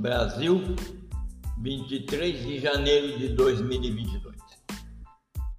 Brasil, 23 de janeiro de 2022.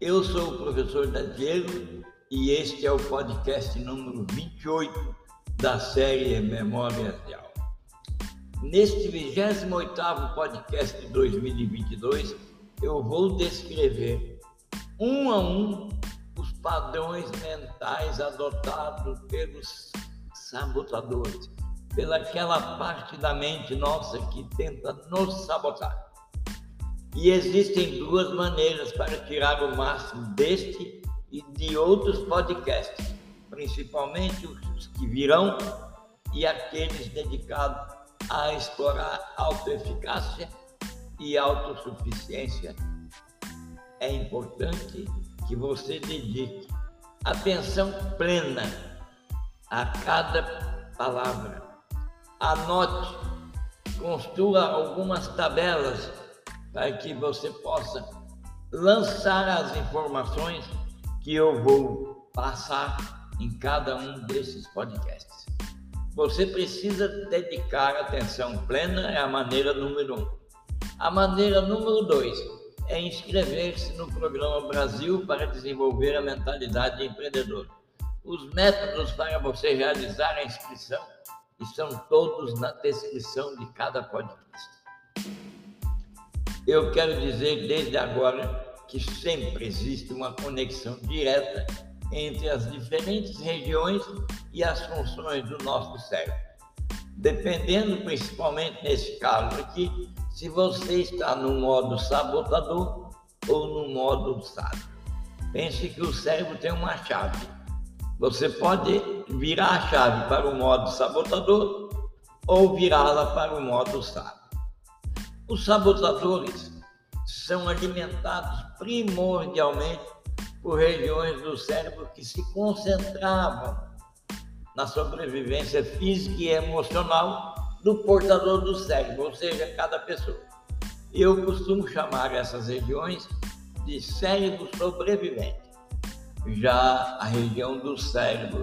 Eu sou o professor Dadiego e este é o podcast número 28 da série Memória Real. Neste 28º podcast de 2022, eu vou descrever um a um os padrões mentais adotados pelos sabotadores, pelaquela parte da mente nossa que tenta nos sabotar. E existem duas maneiras para tirar o máximo deste e de outros podcasts, principalmente os que virão e aqueles dedicados a explorar autoeficácia e autossuficiência. É importante que você dedique atenção plena a cada palavra. Anote, construa algumas tabelas para que você possa lançar as informações que eu vou passar em cada um desses podcasts. Você precisa dedicar atenção plena, é a maneira número um. A maneira número dois é inscrever-se no Programa Brasil para desenvolver a mentalidade empreendedora. Os métodos para você realizar a inscrição estão todos na descrição de cada podcast. Eu quero dizer desde agora que sempre existe uma conexão direta entre as diferentes regiões e as funções do nosso cérebro. Dependendo, principalmente nesse caso aqui, se você está no modo sabotador ou no modo sábio. Pense que o cérebro tem uma chave. Você pode virar a chave para o modo sabotador ou virá-la para o modo sábio. Os sabotadores são alimentados primordialmente por regiões do cérebro que se concentravam na sobrevivência física e emocional do portador do cérebro, ou seja, cada pessoa. Eu costumo chamar essas regiões de cérebro sobrevivente. Já a região do cérebro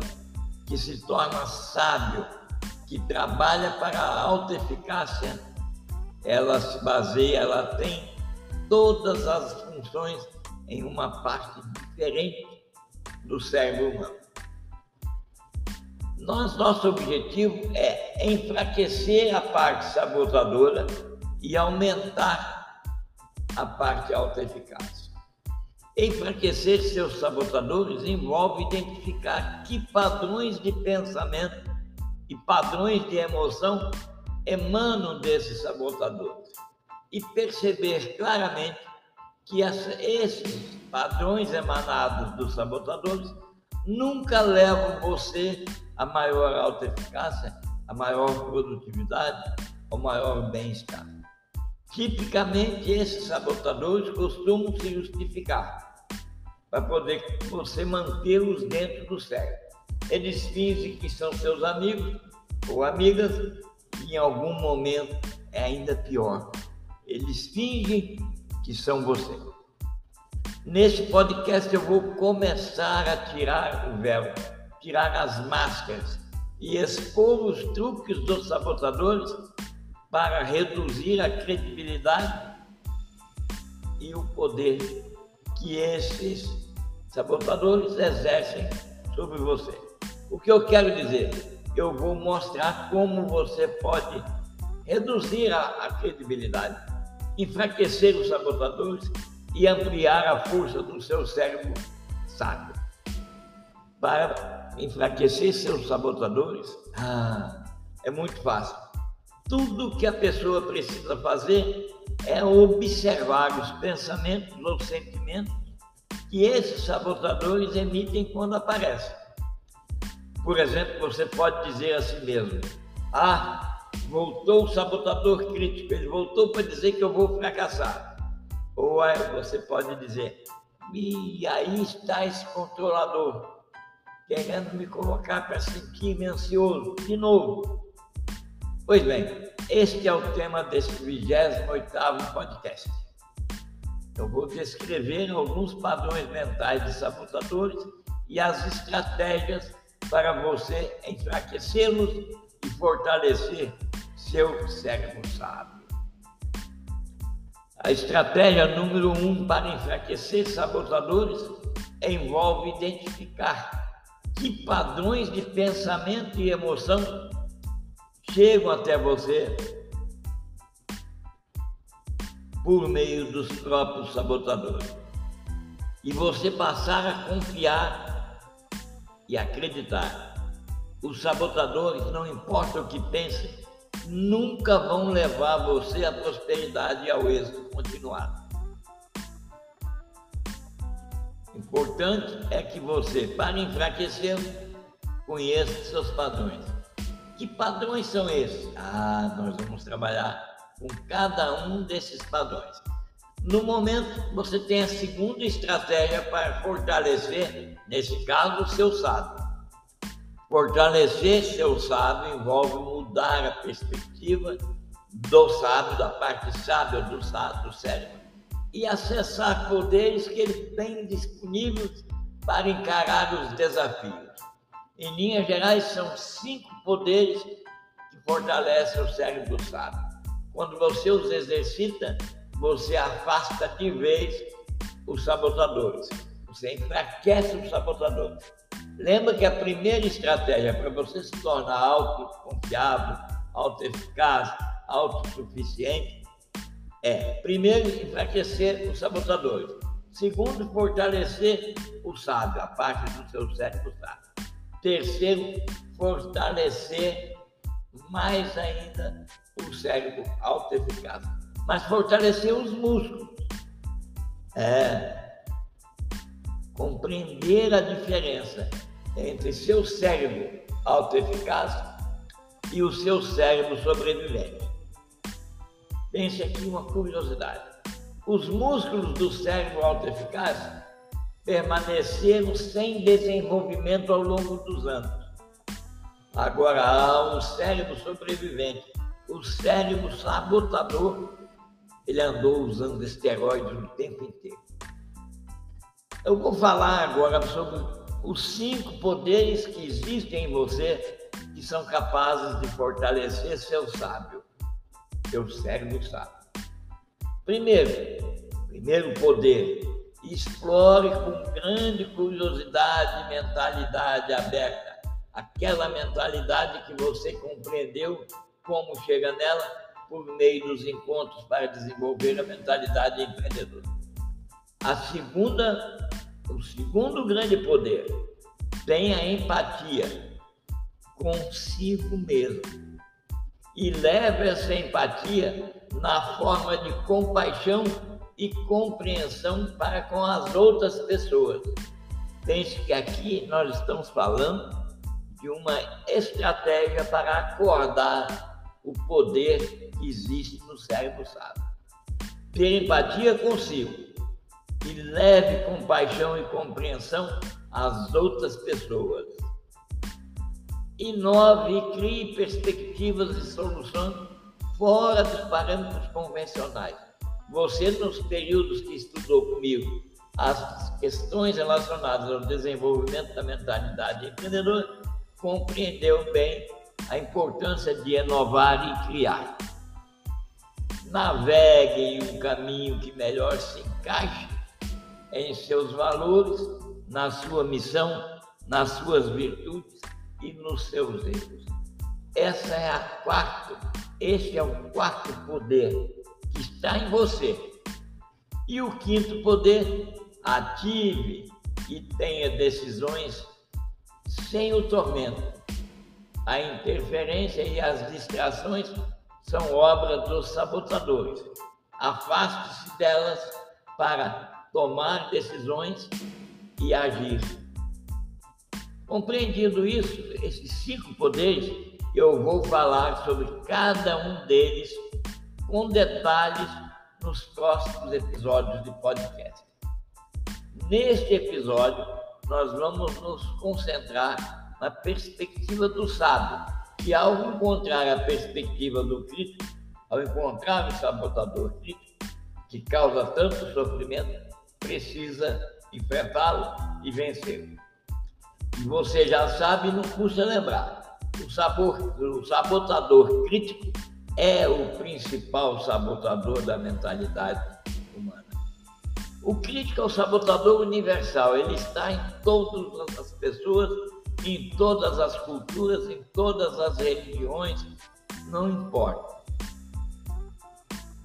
que se torna sábio, que trabalha para a alta eficácia, ela se baseia, ela tem todas as funções em uma parte diferente do cérebro humano. Nós, nosso objetivo é enfraquecer a parte sabotadora e aumentar a parte autoeficaz. Enfraquecer seus sabotadores envolve identificar que padrões de pensamento e padrões de emoção emanam desses sabotadores e perceber claramente que esses padrões emanados dos sabotadores nunca levam você a maior alta eficácia, a maior produtividade, ao maior bem-estar. Tipicamente, esses sabotadores costumam se justificar para poder você mantê-los dentro do cérebro. Eles fingem que são seus amigos ou amigas e em algum momento é ainda pior. Eles fingem que são você. Nesse podcast eu vou começar a tirar o véu tirar as máscaras e expor os truques dos sabotadores para reduzir a credibilidade e o poder que esses sabotadores exercem sobre você. O que eu quero dizer? Eu vou mostrar como você pode reduzir a, a credibilidade, enfraquecer os sabotadores e ampliar a força do seu cérebro sábio. Para enfraquecer seus sabotadores? Ah, é muito fácil. Tudo que a pessoa precisa fazer é observar os pensamentos ou sentimentos que esses sabotadores emitem quando aparecem. Por exemplo, você pode dizer a si mesmo: Ah, voltou o sabotador crítico, ele voltou para dizer que eu vou fracassar. Ou você pode dizer: E aí está esse controlador querendo me colocar para sentir-me ansioso de novo. Pois bem, este é o tema desse 28º podcast. Eu vou descrever alguns padrões mentais de sabotadores e as estratégias para você enfraquecê-los e fortalecer seu cérebro sábio. A estratégia número um para enfraquecer sabotadores envolve identificar que padrões de pensamento e emoção chegam até você por meio dos próprios sabotadores. E você passar a confiar e acreditar. Os sabotadores, não importa o que pensem, nunca vão levar você à prosperidade e ao êxito continuado. Importante é que você, para enfraquecer, conheça seus padrões. Que padrões são esses? Ah, nós vamos trabalhar com cada um desses padrões. No momento, você tem a segunda estratégia para fortalecer, nesse caso, o seu sábio. Fortalecer seu sábio envolve mudar a perspectiva do sábio, da parte sábia do, sábio, do cérebro, e acessar poderes que ele tem disponíveis para encarar os desafios. Em linhas gerais, são cinco poderes que fortalecem o cérebro sábio. Quando você os exercita, você afasta de vez os sabotadores. Você enfraquece os sabotadores. Lembra que a primeira estratégia para você se tornar autoconfiável, autoeficaz, autossuficiente é, primeiro, enfraquecer os sabotadores. Segundo, fortalecer o sábio, a parte do seu cérebro sábio. Terceiro, fortalecer mais ainda o cérebro autoeficaz, mas fortalecer os músculos. É compreender a diferença entre seu cérebro autoeficaz e o seu cérebro sobrevivente. Pense aqui uma curiosidade. Os músculos do cérebro autoeficaz permaneceram sem desenvolvimento ao longo dos anos. Agora há um cérebro sobrevivente, o cérebro sabotador, ele andou usando esteroides o tempo inteiro. Eu vou falar agora sobre os cinco poderes que existem em você que são capazes de fortalecer seu sábio, seu cérebro sábio. Primeiro, primeiro poder, explore com grande curiosidade e mentalidade aberta aquela mentalidade que você compreendeu como chega nela por meio dos encontros para desenvolver a mentalidade empreendedora. A segunda, o segundo grande poder, tem a empatia consigo mesmo. E leve essa empatia na forma de compaixão e compreensão para com as outras pessoas. Pense que aqui nós estamos falando de uma estratégia para acordar o poder que existe no cérebro sábio. Ter empatia consigo e leve compaixão e compreensão às outras pessoas. Inove e crie perspectivas e soluções fora dos parâmetros convencionais. Você, nos períodos que estudou comigo, as questões relacionadas ao desenvolvimento da mentalidade empreendedora, compreendeu bem a importância de inovar e criar. Navegue em um caminho que melhor se encaixe em seus valores, na sua missão, nas suas virtudes e nos seus erros. Essa é a quarta, este é o quarto poder está em você. E o quinto poder, ative e tenha decisões sem o tormento. A interferência e as distrações são obra dos sabotadores. Afaste-se delas para tomar decisões e agir. Compreendido isso, esses cinco poderes, eu vou falar sobre cada um deles com detalhes nos próximos episódios de podcast. Neste episódio, nós vamos nos concentrar na perspectiva do sábio, que ao encontrar a perspectiva do crítico, ao encontrar o sabotador crítico, que causa tanto sofrimento, precisa enfrentá-lo e vencê-lo. E você já sabe, não custa lembrar, o, sabor, o sabotador crítico é o principal sabotador da mentalidade humana. O crítico é o sabotador universal, ele está em todas as pessoas, em todas as culturas, em todas as religiões, não importa.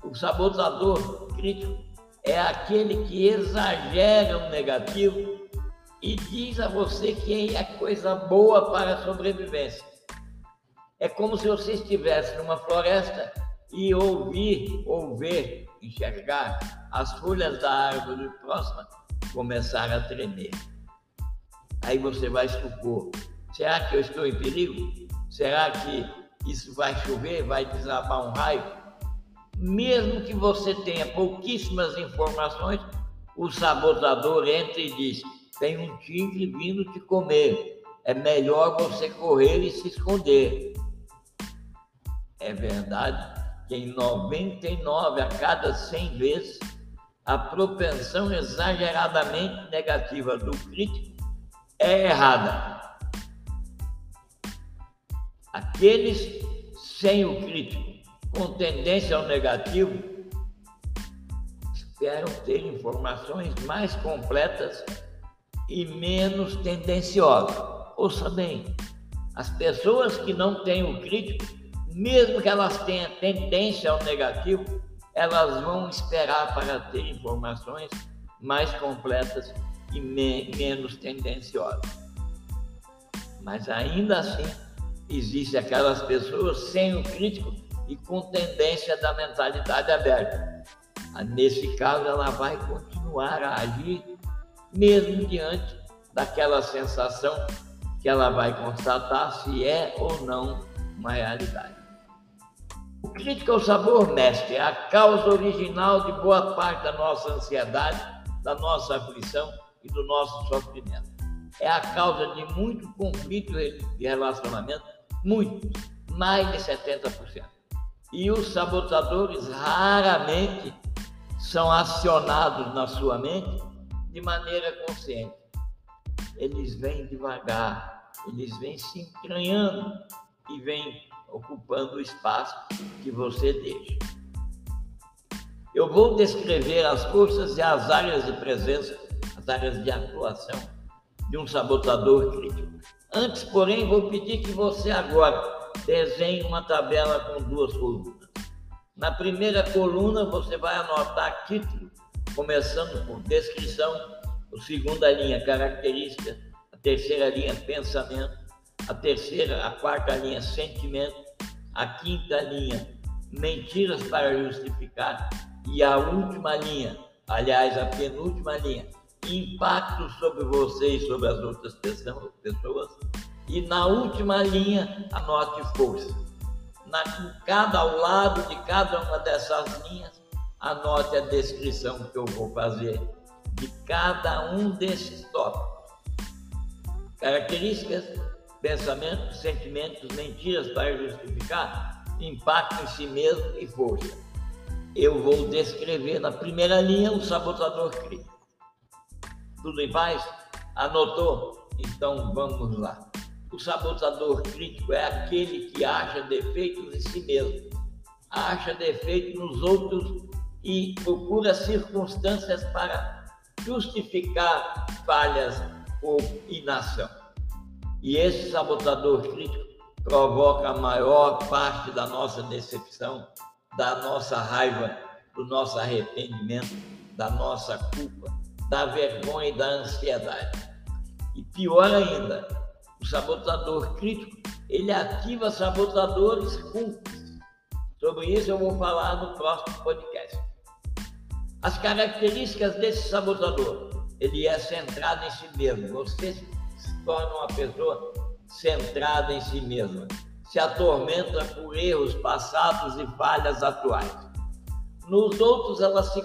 O sabotador crítico é aquele que exagera o negativo e diz a você que é coisa boa para a sobrevivência. É como se você estivesse numa floresta e ouvir, ou ver, enxergar as folhas da árvore próxima começar a tremer. Aí você vai supor: será que eu estou em perigo? Será que isso vai chover? Vai desabar um raio? Mesmo que você tenha pouquíssimas informações, o sabotador entra e diz: tem um tigre vindo te comer. É melhor você correr e se esconder. É verdade que em 99 a cada 100 vezes a propensão exageradamente negativa do crítico é errada. Aqueles sem o crítico, com tendência ao negativo, esperam ter informações mais completas e menos tendenciosas. Ouça bem, as pessoas que não têm o crítico mesmo que elas tenham tendência ao negativo, elas vão esperar para ter informações mais completas e me menos tendenciosas. Mas ainda assim, existe aquelas pessoas sem o crítico e com tendência da mentalidade aberta. Ah, nesse caso, ela vai continuar a agir mesmo diante daquela sensação que ela vai constatar se é ou não uma realidade. O crítico ao sabor, mestre, é a causa original de boa parte da nossa ansiedade, da nossa aflição e do nosso sofrimento. É a causa de muito conflito de relacionamento, muito, mais de 70%. E os sabotadores raramente são acionados na sua mente de maneira consciente. Eles vêm devagar, eles vêm se entranhando e vêm ocupando o espaço que você deixa. Eu vou descrever as forças e as áreas de presença, as áreas de atuação de um sabotador crítico. Antes, porém, vou pedir que você agora desenhe uma tabela com duas colunas. Na primeira coluna, você vai anotar título, começando por descrição, a segunda linha, característica, a terceira linha, pensamento, a terceira, a quarta linha, sentimento, a quinta linha, mentiras para justificar, e a última linha, aliás, a penúltima linha, impacto sobre você e sobre as outras pessoas. E na última linha, anote força. Na, cada ao lado de cada uma dessas linhas, anote a descrição que eu vou fazer de cada um desses tópicos. Características pensamentos, sentimentos, mentiras para justificar, impacto em si mesmo e força. Eu vou descrever na primeira linha o sabotador crítico. Tudo em paz? Anotou? Então vamos lá. O sabotador crítico é aquele que acha defeitos em si mesmo, acha defeitos nos outros e procura circunstâncias para justificar falhas ou inação. E esse sabotador crítico provoca a maior parte da nossa decepção, da nossa raiva, do nosso arrependimento, da nossa culpa, da vergonha e da ansiedade. E pior ainda, o sabotador crítico, ele ativa sabotadores cúmplices. Sobre isso eu vou falar no próximo podcast. As características desse sabotador, ele é centrado em si mesmo. Você torna uma pessoa centrada em si mesma, se atormenta por erros passados e falhas atuais. Nos outros, ela se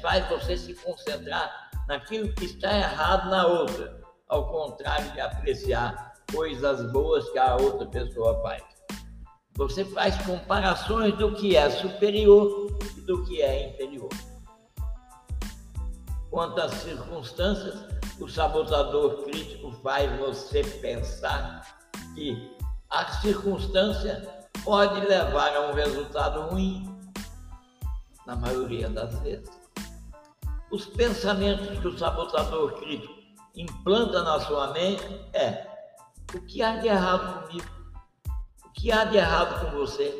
faz você se concentrar naquilo que está errado na outra, ao contrário de apreciar coisas boas que a outra pessoa faz. Você faz comparações do que é superior e do que é inferior. Quanto às circunstâncias, o sabotador crítico faz você pensar que a circunstância pode levar a um resultado ruim, na maioria das vezes. Os pensamentos que o sabotador crítico implanta na sua mente é o que há de errado comigo? O que há de errado com você?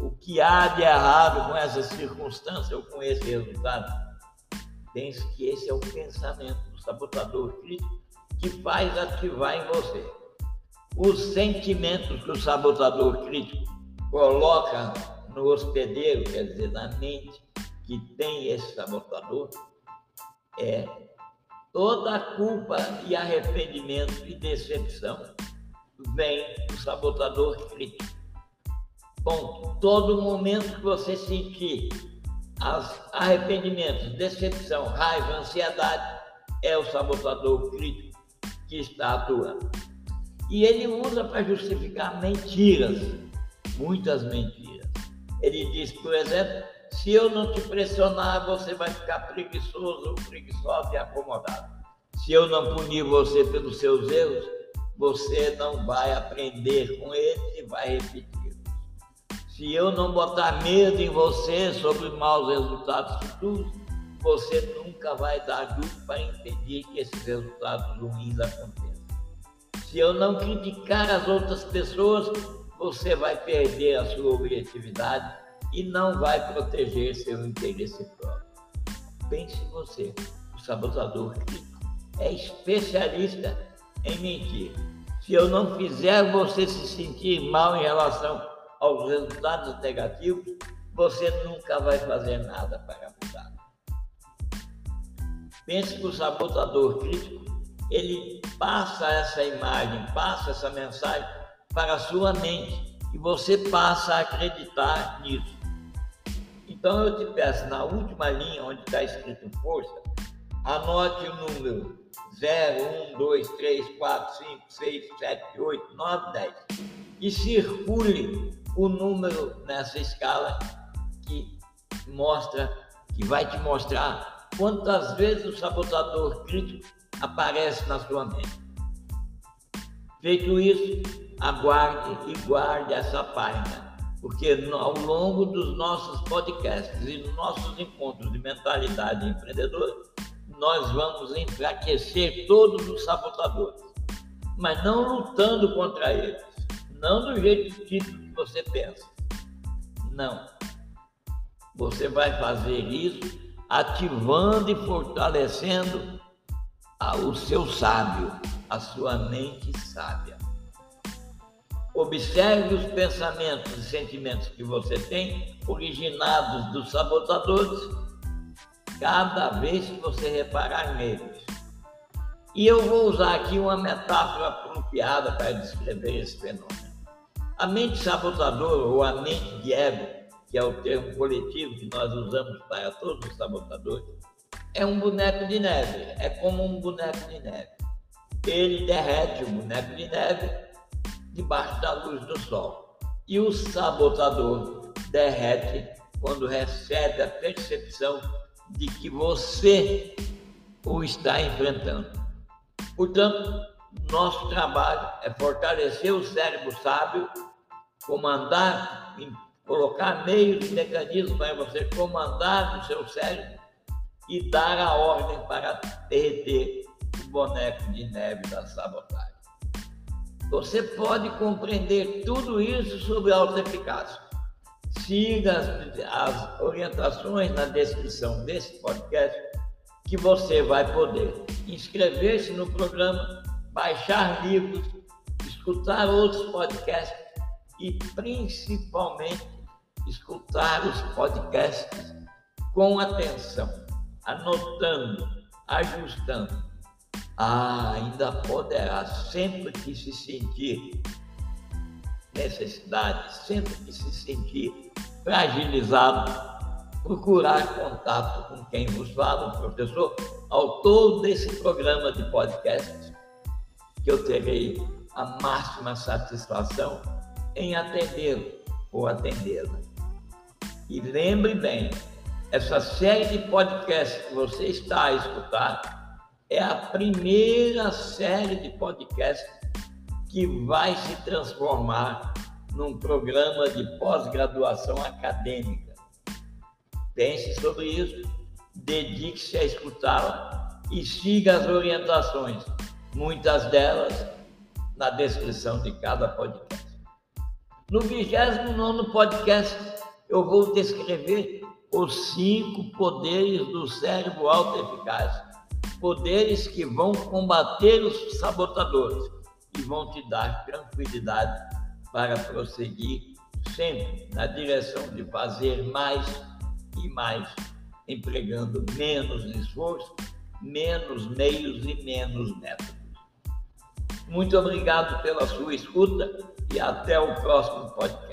O que há de errado com essa circunstância ou com esse resultado? Pense que esse é o pensamento sabotador que faz ativar em você. Os sentimentos que o sabotador crítico coloca no hospedeiro, quer dizer, na mente que tem esse sabotador, é toda a culpa e arrependimento e decepção vem do sabotador crítico. Bom, todo momento que você sentir as arrependimentos, decepção, raiva, ansiedade, é o sabotador crítico que está atuando. E ele usa para justificar mentiras, muitas mentiras. Ele diz, por exemplo, se eu não te pressionar, você vai ficar preguiçoso ou preguiçosa e acomodado. Se eu não punir você pelos seus erros, você não vai aprender com eles e vai repetir. Se eu não botar medo em você sobre maus resultados futuros, você nunca vai dar tudo para impedir que esses resultados ruins aconteçam. Se eu não criticar as outras pessoas, você vai perder a sua objetividade e não vai proteger seu interesse próprio. Pense você, o sabotador crítico é especialista em mentir. Se eu não fizer você se sentir mal em relação aos resultados negativos, você nunca vai fazer nada para mudar. Pense que o sabotador crítico, ele passa essa imagem, passa essa mensagem para a sua mente e você passa a acreditar nisso. Então eu te peço, na última linha onde está escrito força, anote o número 0, 1, 2, 3, 4, 5, 6, 7, 8, 9, 10 e circule o número nessa escala que mostra, que vai te mostrar quantas vezes o sabotador crítico aparece na sua mente. Feito isso, aguarde e guarde essa página porque ao longo dos nossos podcasts e dos nossos encontros de mentalidade empreendedora, nós vamos enfraquecer todos os sabotadores, mas não lutando contra eles, não do jeito que você pensa. Não. Você vai fazer isso ativando e fortalecendo o seu sábio, a sua mente sábia. Observe os pensamentos e sentimentos que você tem, originados dos sabotadores, cada vez que você reparar neles. E eu vou usar aqui uma metáfora apropriada para descrever esse fenômeno. A mente sabotadora ou a mente de ego, que é o termo coletivo que nós usamos para todos os sabotadores, é um boneco de neve, é como um boneco de neve. Ele derrete o boneco de neve debaixo da luz do sol. E o sabotador derrete quando recebe a percepção de que você o está enfrentando. Portanto, nosso trabalho é fortalecer o cérebro sábio, comandar, colocar meios e mecanismos para você comandar o seu cérebro e dar a ordem para derreter o boneco de neve da sabotagem. Você pode compreender tudo isso sobre autoeficácia. Siga as, as orientações na descrição desse podcast que você vai poder inscrever-se no programa, baixar livros, escutar outros podcasts e principalmente escutar os podcasts com atenção, anotando, ajustando ah, ainda poderá, sempre que se sentir necessidade, sempre que se sentir fragilizado, procurar contato com quem vos fala, o professor, autor desse programa de podcast, que eu terei a máxima satisfação em atendê-lo ou atendê-la. E lembre bem, essa série de podcasts que você está a escutar é a primeira série de podcast que vai se transformar num programa de pós-graduação acadêmica. Pense sobre isso, dedique-se a escutá-la e siga as orientações, muitas delas na descrição de cada podcast. No 29 podcast, eu vou descrever os cinco poderes do cérebro auto-eficaz. Poderes que vão combater os sabotadores e vão te dar tranquilidade para prosseguir sempre na direção de fazer mais e mais, empregando menos esforço, menos meios e menos métodos. Muito obrigado pela sua escuta e até o próximo podcast.